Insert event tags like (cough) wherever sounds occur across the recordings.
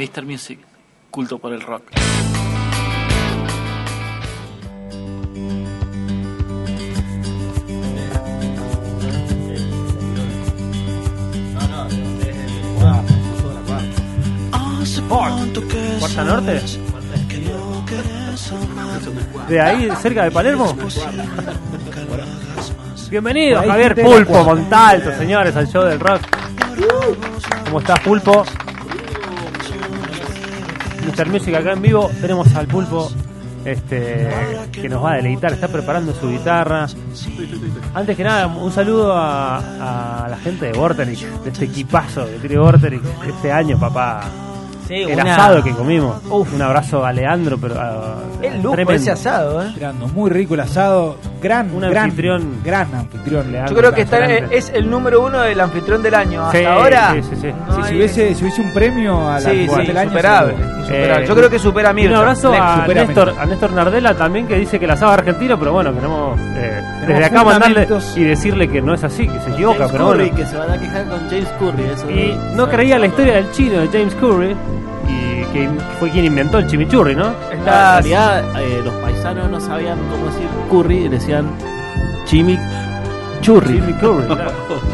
Mr. Music, culto por el rock. ¿Puerta Norte? ¿De ahí, cerca de Palermo? Bienvenido, Javier Pulpo Montalto, señores, al show del rock. ¿Cómo estás, Pulpo? Mr. Music acá en vivo. Tenemos al Pulpo este, que nos va a deleitar, está preparando su guitarra. Antes que nada, un saludo a, la gente de Vorterix, de este equipazo que tiene Vorterix este año, papá. Sí, El una- asado que comimos. Un abrazo a Leandro, pero a- El lujo tremendo. ese asado, ¿eh? Grande, muy rico el asado. Gran, Un gran, anfitrión. gran anfitrión. Leandro. Yo creo que está, es el número uno del anfitrión del año. Hasta Sí, ahora. sí, sí, sí. no Si, hubiese, si hubiese un premio a la Sí, sí, del año, insuperable. Eh, Yo creo que supera a Mirta. un abrazo a Néstor, a Néstor Nardella también que dice que el asado es argentino, pero bueno, queremos eh, desde acá mandarle y decirle que no es así, que se equivoca, James pero Curry, bueno. que se van a quejar con James Curry. Eso Y no creía la historia del chino de James Curry que fue quien inventó el chimichurri, ¿no? En Está- realidad, eh, los paisanos no sabían cómo decir curry, decían chimi churri. Jimmy Curry. (laughs) claro.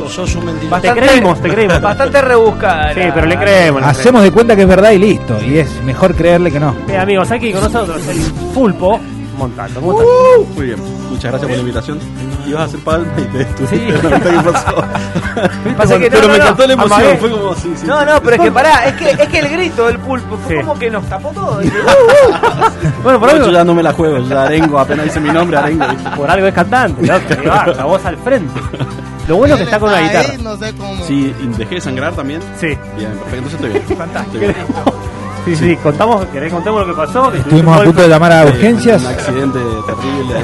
Sos un mentiroso. Te creímos, te creímos. Bastante rebuscada. Sí, pero le creemos. le Hacemos de cuenta que es verdad y listo. Y es mejor creerle que no. creemos. Bien, amigos, aquí con nosotros el pulpo Montalto. ¿Cómo estás? Muy bien, muchas gracias por la invitación. Ibas a hacer palma y te. Sí. Qué pasó. (laughs) Pasa que no, pero no, me no. encantó la emoción. Amagué. Fue como sí, sí. No, no, pero es que pará, es que, es que el grito del pulpo fue Sí. como que nos tapó todo. (laughs) "Uh, uh". Bueno, por No, algo, yo ya no me la juego, ya arengo, apenas dice mi nombre, arengo. por algo es cantante, va, (laughs) la voz al frente. Lo bueno es que está con una guitarra. no sé cómo. Sí, y dejé de sangrar también. Sí, Bien, perfecto, entonces estoy bien. Fantástico. Estoy bien. Sí, sí, contamos, ¿querés que contemos lo que pasó? Que Estuvimos a punto de llamar a urgencias. Un accidente terrible. (laughs)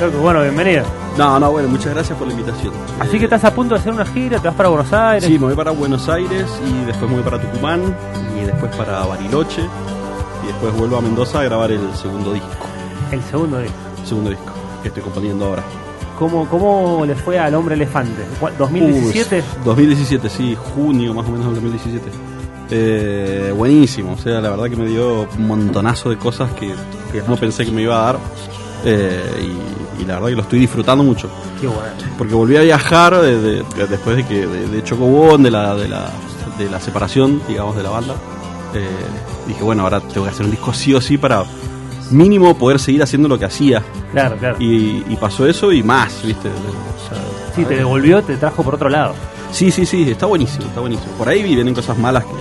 Loco, Bueno, bienvenido. No, no, bueno, muchas gracias por la invitación. Así que estás a punto de hacer una gira, te vas para Buenos Aires. Sí, me voy para Buenos Aires y después me voy para Tucumán y después para Bariloche y después vuelvo a Mendoza a grabar el segundo disco. El segundo disco. Segundo disco que estoy componiendo ahora. ¿Cómo, ¿Cómo le fue al Hombre Elefante? ¿Cuál- ¿2017? Uh, 2017, sí, junio más o menos del 2017. Eh, buenísimo, o sea, la verdad que me dio un montonazo de cosas que, que no pensé que me iba a dar. Eh, y, y la verdad que lo estoy disfrutando mucho. Qué bueno. Porque volví a viajar de- de- de- después de que de, de Chocobón, de la, de, la, de la separación, digamos, de la banda. Eh, dije, bueno, ahora tengo que hacer un disco sí o sí para mínimo poder seguir haciendo lo que hacía. Claro, claro. Y, y pasó eso y más, ¿viste? O sea, Sí, te devolvió, te trajo por otro lado. Sí, sí, sí, está buenísimo, está buenísimo. Por ahí vienen cosas malas que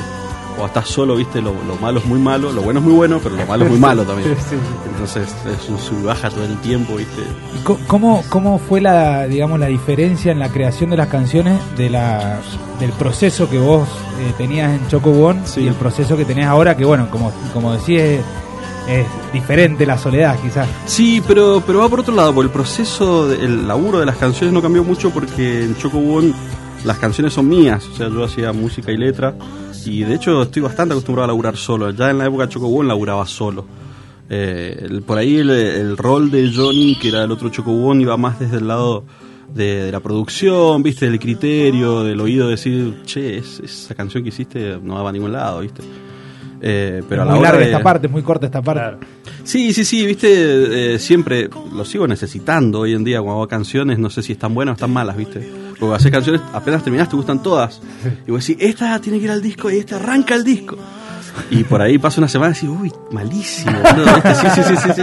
o estás solo, viste, lo, lo malo es muy malo, lo bueno es muy bueno, pero lo malo es muy malo también. (laughs) Sí, sí. Entonces es un sub y baja todo el tiempo, viste. ¿Y co- ¿Cómo, ¿Cómo fue la, digamos, la diferencia en la creación de las canciones de la, del proceso que vos eh, tenías en Chocobón Sí. y el proceso que tenés ahora? Que bueno, como, como decís, es, diferente la soledad quizás. Sí, pero, pero va por otro lado, porque el proceso, de- el laburo de las canciones no cambió mucho porque en Chocobón las canciones son mías, o sea, yo hacía música y letra y de hecho estoy bastante acostumbrado a laburar solo. Ya en la época de Chocobón laburaba solo. Eh, por ahí el, rol de Johnny, que era el otro Chocobón, iba más desde el lado de, la producción, viste, del criterio, del oído, decir, che, es- esa canción que hiciste no va a ningún lado, viste. Eh, pero a es la muy hora larga de- esta parte, es muy corta esta parte. Claro. Sí, sí, sí, viste, eh, siempre lo sigo necesitando hoy en día cuando hago canciones, no sé si están buenas o están malas, viste. Porque haces canciones, apenas terminás te gustan todas. Y vos decís, esta tiene que ir al disco y esta arranca el disco. Y por ahí pasa una semana y decís, uy, malísimo. Sí, sí, sí, sí, sí.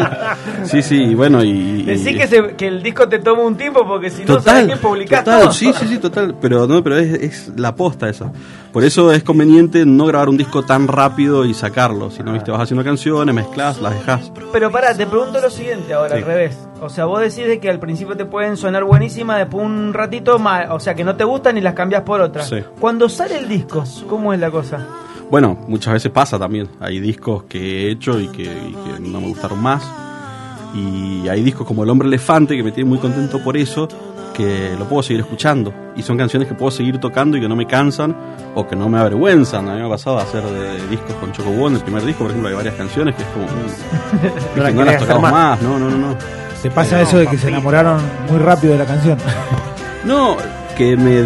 Sí, sí, y bueno, y... y- Decí que, el disco te toma un tiempo porque si no sabes que publicás total, todo. sí, sí, sí, total. Pero no, pero es, la posta esa. Por eso es conveniente no grabar un disco tan rápido y sacarlo. Si no, viste, vas haciendo canciones, mezclas, las dejas. Pero pará, te pregunto lo siguiente ahora, al revés. O sea, vos decís de que al principio te pueden sonar buenísimas, después un ratito más, o sea, que no te gustan y las cambias por otras. Sí. Cuando sale el disco, ¿cómo es la cosa? Bueno, muchas veces pasa también. Hay discos que he hecho y que, y que no me gustaron más. Y hay discos como El Hombre Elefante que me tiene muy contento por eso, que lo puedo seguir escuchando. Y son canciones que puedo seguir tocando y que no me cansan o que no me avergüenzan. A mí me ha pasado a hacer de discos con Chocobón, el primer disco, por ejemplo, hay varias canciones que es como... mm, (laughs) no, querés las tocamos más. más. no, no, no, no. ¿Te pasa No, eso de que se enamoraron muy rápido de la canción? No, que me eh,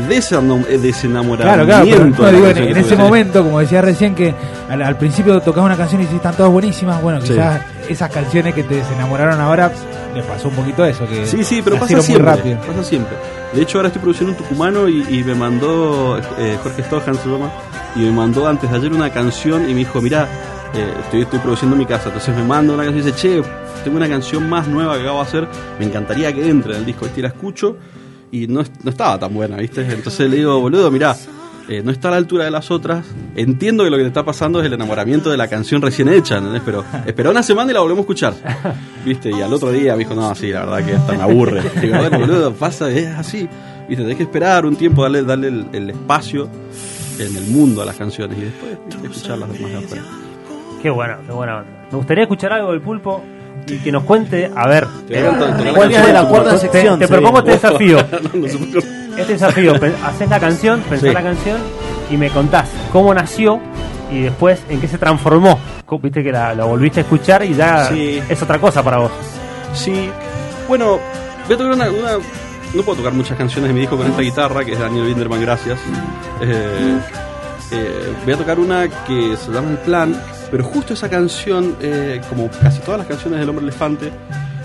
desenamoramiento. Claro, claro, pero de no, la digo, en, ese momento, como decía recién, que al, al principio tocabas una canción y dices, están todas buenísimas, bueno, Sí. quizás esas canciones que te desenamoraron ahora, le pasó un poquito eso, que Sí, sí, pero pasa siempre. muy rápido. Pasa siempre. De hecho, ahora estoy produciendo un tucumano y, y me mandó, eh, Jorge Stojan se llama, y me mandó antes de ayer una canción y me dijo, mira, estoy, estoy produciendo en mi casa. Entonces me manda una canción y dice, che, tengo una canción más nueva que acabo de hacer, me encantaría que entre en el disco. ¿viste? Y la escucho y no, no estaba tan buena, ¿viste? Entonces le digo, boludo, mira, no está a la altura de las otras. Entiendo que lo que te está pasando es el enamoramiento de la canción recién hecha. Pero espera una semana y la volvemos a escuchar. ¿Viste? Y al otro día me dijo, no, sí, la verdad que hasta me aburre. (laughs) Digo, bueno, boludo, pasa, es así. ¿Viste? Tenés que esperar un tiempo, darle, darle el, espacio en el mundo a las canciones y después escucharlas más de afuera. Qué bueno, qué buena onda. Me gustaría escuchar algo del pulpo y que nos cuente, a ver, ¿Cuál cantar es de la cuarta te, sección? te propongo este desafío. (laughs) Este desafío, haces la canción, pensás Sí. la canción y me contás cómo nació y después en qué se transformó. Viste que la, la volviste a escuchar y ya Sí. es otra cosa para vos. Sí, bueno, voy a tocar una, una- No puedo tocar muchas canciones de mi disco con esta guitarra, que es Daniel Winderman, gracias. Eh, eh, voy a tocar una que se llama El Plan, pero justo esa canción, eh, como casi todas las canciones del Hombre Elefante,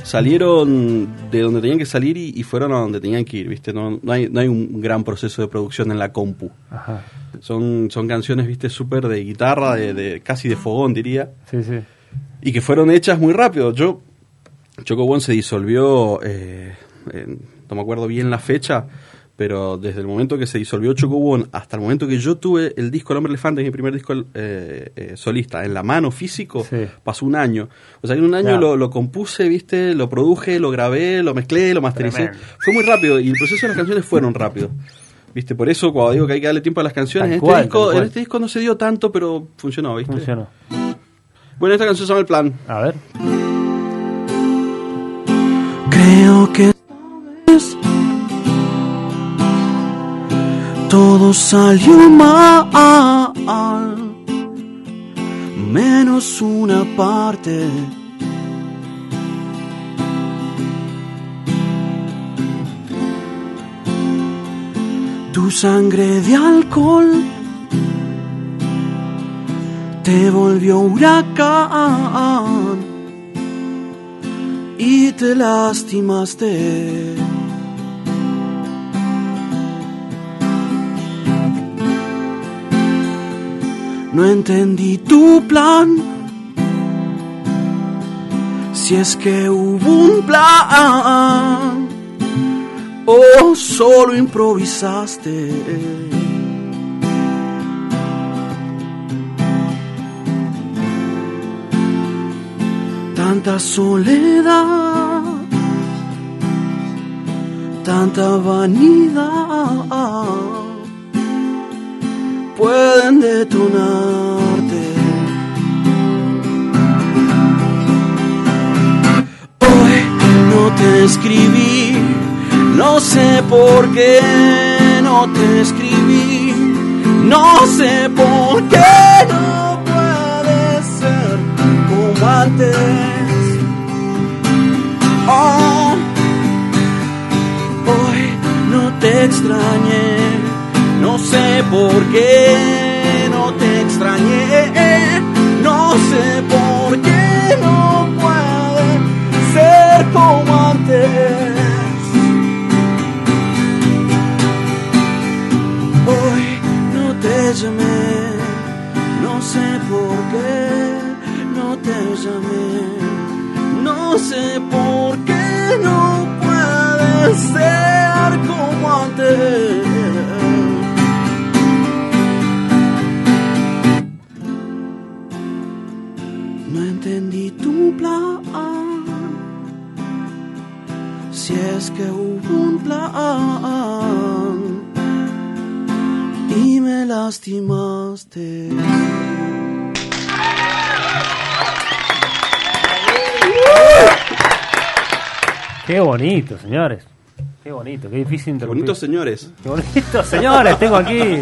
salieron de donde tenían que salir y, y fueron a donde tenían que ir, ¿viste? No, no, hay, no hay un gran proceso de producción en la compu. Ajá. Son, son canciones, ¿viste? Súper de guitarra, de, de- casi de fogón, diría Sí, sí. y que fueron hechas muy rápido. Yo, Choco One se disolvió, eh, en- no me acuerdo bien la fecha, pero desde el momento que se disolvió Choco One hasta el momento que yo tuve el disco El Hombre Elefante, mi primer disco eh, eh, solista, en la mano físico, Sí. pasó un año. O sea, en un año lo, lo compuse, viste, lo produje, lo grabé, lo mezclé, lo mastericé. Tremendo. Fue muy rápido y el proceso de las canciones fueron rápido. Viste, por eso cuando digo que hay que darle tiempo a las canciones, en este, cual, disco, en este disco no se dio tanto, pero funcionó, ¿viste? Funcionó. Bueno, esta canción se llama El Plan. A ver. Creo que todo salió mal, menos una parte. Tu sangre de alcohol te volvió huracán y te lastimaste. No entendí tu plan. Si es que hubo un plan o solo improvisaste. tanta soledad, tanta vanidad pueden detonarte. Hoy no te escribí, no sé por qué no te escribí, no sé por qué no puede ser como antes. Oh, hoy no te extrañé, no sé por qué Si es que hubo un plan y me lastimaste. Qué bonito, señores. Qué bonito, qué difícil Qué interrumpir. bonitos señores. Qué bonito, señores, tengo aquí. (laughs)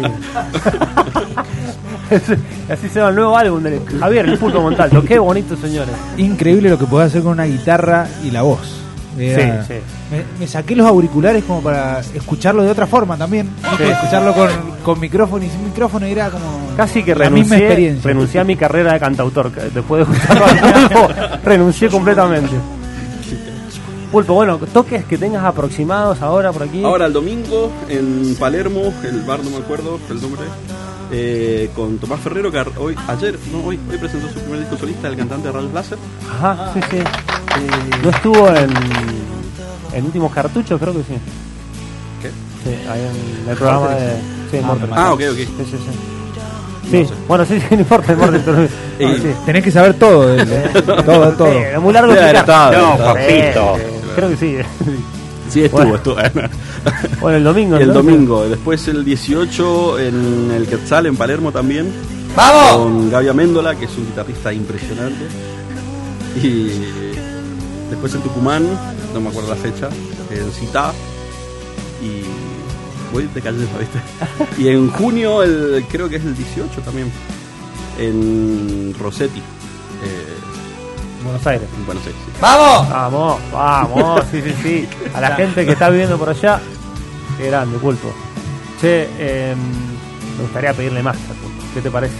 Así se llama el nuevo álbum de Javier, el pulpo Montalto. Qué bonito, señores. Increíble lo que podés hacer con una guitarra y la voz. Era- Sí, sí. Me, me saqué los auriculares como para escucharlo de otra forma también. Sí. Escucharlo con, con micrófono y sin micrófono y era como Casi que la misma renuncié, experiencia. renuncié a mi carrera de cantautor. Después de escucharlo (laughs) renuncié completamente. Pulpo, bueno, toques que tengas aproximados ahora por aquí. Ahora el domingo en Palermo, el bar no me acuerdo el nombre, eh, con Tomás Ferrero, que hoy, ayer, no, hoy, hoy presentó su primer disco solista, el cantante Rayos Láser. Ajá, sí, sí. ¿No estuvo en, en Últimos Cartuchos? Creo que sí. ¿Qué? Sí, ahí en el programa de... Sí, Ah, Mortal. Ah, ok, ok. Sí, sí, sí. Sí, bueno, sí, (laughs) sí, no importa, no importa. pero- (laughs) Eh, sí. Tenés que saber todo de él, todo, todo. Sí, es muy largo estado, No, papito. Creo que sí. Sí, estuvo, Bueno. estuvo. (laughs) Bueno, el domingo. el entonces. domingo, después el 18 en el Quetzal, en Palermo también. ¡Vamos! Con Gaby Améndola, que es un guitarrista impresionante. Y después en Tucumán, no me acuerdo la fecha, en Citá. Y voy de calle, ¿viste? (laughs) Y en junio, el, creo que es el 18 también, en Rossetti, eh, Buenos Aires. en Buenos Aires. sí. ¡Vamos! Vamos, vamos, sí, sí, sí. A (laughs) la gente que está viviendo por allá, qué grande, pulpo. Che, em, me gustaría pedirle más a Pulpo. ¿Qué te parece?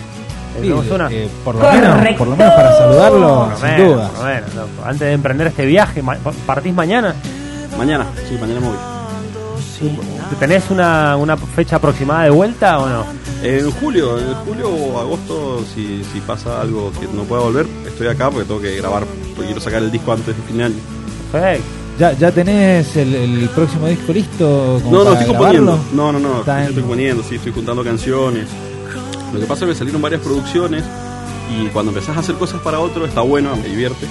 ¿Le Sí, una? eh, por, lo menos, por lo menos para saludarlo, Por lo sin menos, duda. por lo menos, loco. Antes de emprender este viaje, ma- ¿partís mañana? Mañana, sí, mañana me voy. ¿Tenés una, una fecha aproximada de vuelta o no? En julio, en julio o agosto, si, si pasa algo que no pueda volver, estoy acá porque tengo que grabar, porque quiero sacar el disco antes de fin de año. Perfecto. ¿Ya, ya tenés el, el próximo disco listo? como No, no, para estoy grabarlo? componiendo. No, no, no, estoy componiendo, sí, estoy juntando canciones. Lo que pasa es que salieron varias producciones y cuando empezás a hacer cosas para otro está bueno, me divierte.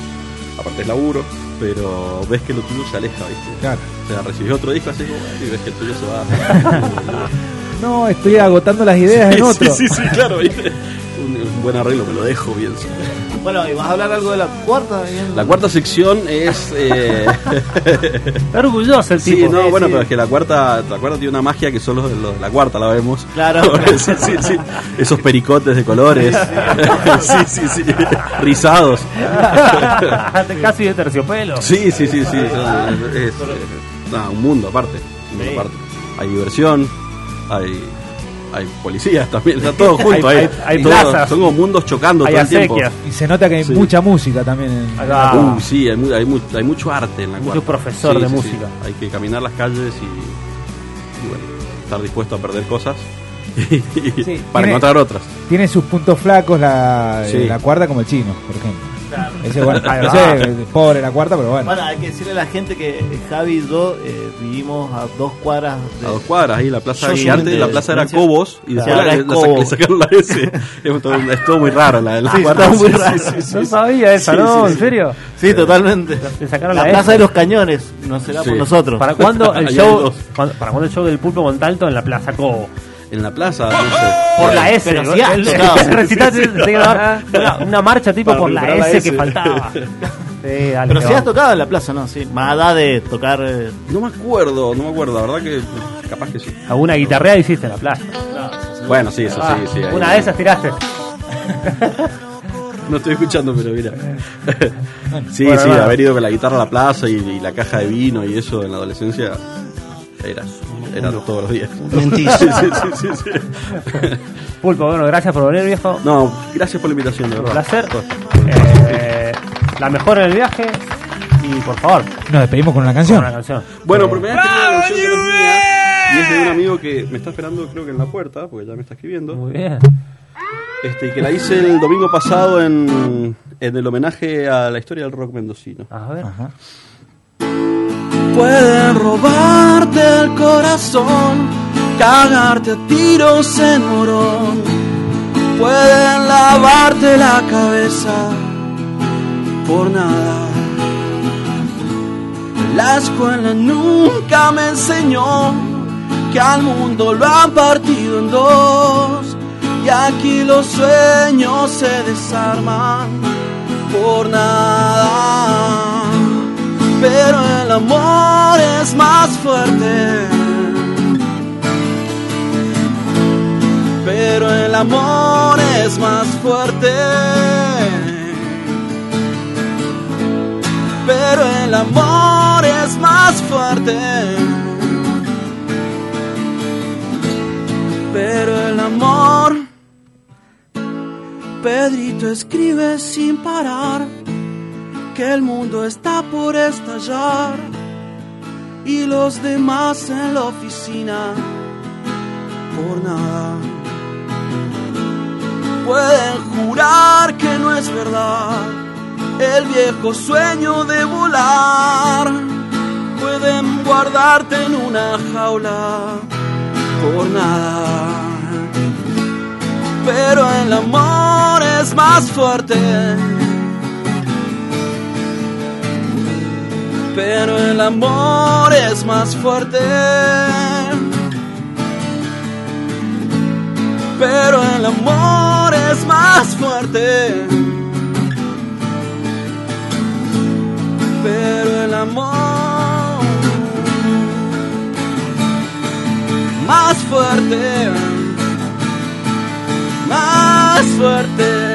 Aparte es laburo, pero ves que lo tuyo se aleja, ¿viste? Claro. O sea, recibís otro disco así y ves que el tuyo se va. (laughs) No, estoy agotando las ideas en otro. Sí, sí, sí, claro, ¿viste? Un, un buen arreglo, me lo dejo bien. Bueno, ¿y vas a hablar algo de la cuarta? Bien. La cuarta sección es. eh, Está orgulloso el sí, tipo. no, Sí, bueno, sí. pero es que la cuarta, la cuarta tiene una magia que solo los de la cuarta la vemos. Claro. sí, sí, sí. Esos pericotes de colores. sí, sí, sí. Rizados. Casi de terciopelo. Sí, sí, sí, sí. es, eh, no, un mundo aparte. Un mundo Sí. aparte. Hay diversión, hay. Hay policías también, está todo (laughs) junto Hay- ahí. hay- hay Todo- plazas. Son como mundos chocando Hay todo el tiempo. Y se nota que hay Sí. mucha música también. En, va. Uh, sí, hay, mu- hay, mu- hay mucho arte en la Mucho cuarta. profesor Sí, de sí, música. sí. Hay que caminar las calles y, y bueno, estar dispuesto a perder cosas (laughs) para tiene- encontrar otras. Tiene sus puntos flacos la, Sí. la cuarta como el chino, por ejemplo. Ese, bueno, (laughs) sé, pobre la cuarta, pero bueno. Bueno, hay que decirle a la gente que Javi y yo eh, vivimos a dos cuadras de... A dos cuadras ahí, la plaza gigante, de la plaza era. Cobos y después Claro, la- Cobos. le sacaron la S. (laughs) es, todo, muy raro la, la Sí, cuarta. está muy Sí, raro. (laughs) sí, sí, No sí. sabía esa, Sí, ¿no? sí, ¿En sí. serio? Sí, totalmente. Le sacaron La la, Plaza S. de los Cañones, no será Sí. por nosotros. ¿Para cuándo el show? ¿Para cuándo el show del pulpo Montalto en la Plaza Cobo? En la plaza, no sé. Por la S. Pero sí (laughs) que dar (laughs) una, una marcha tipo por la S, que faltaba. (laughs) Sí, dale, Pero sí has tocado en la plaza, ¿no? Sí. Más allá de tocar... eh, No me acuerdo, no me acuerdo, la verdad que capaz que sí. Alguna guitarrea hiciste en la plaza. Bueno, sí, eso Ah, sí, sí. ahí- una de esas tiraste. No estoy escuchando, pero mira. sí, Bueno, sí, bueno. haber ido con la guitarra a la plaza y, y la caja de vino y eso en la adolescencia era, era todos los días. Mentira. Sí, sí, (laughs) sí, sí, sí. Pulpo, bueno, gracias por venir, viejo. No, gracias por la invitación, de Un verdad. placer. Eh, la mejor en el viaje. Y por favor, Nos despedimos con una con canción. una canción. Bueno, Eh, mía y es de un amigo que me está esperando, creo que en la puerta, porque ya me está escribiendo. Muy bien. Este, y que la hice el domingo pasado en, en el homenaje a la historia del rock mendocino. A ver. Ajá. Pueden robarte el corazón, cagarte a tiros en morón. Pueden lavarte la cabeza por nada. La escuela nunca me enseñó que al mundo lo han partido en dos. Y aquí los sueños se desarman por nada pero el amor es más fuerte. Pero el amor es más fuerte. Pero el amor más fuerte. Pero el amor, Pedrito escribe sin parar que el mundo está por estallar y los demás en la oficina por nada. Pueden jurar que no es verdad el viejo sueño de volar. Pueden guardarte en una jaula por nada. Pero el amor es más fuerte. Pero el amor es más fuerte. Pero el amor es más fuerte. Pero el amor más fuerte, más fuerte.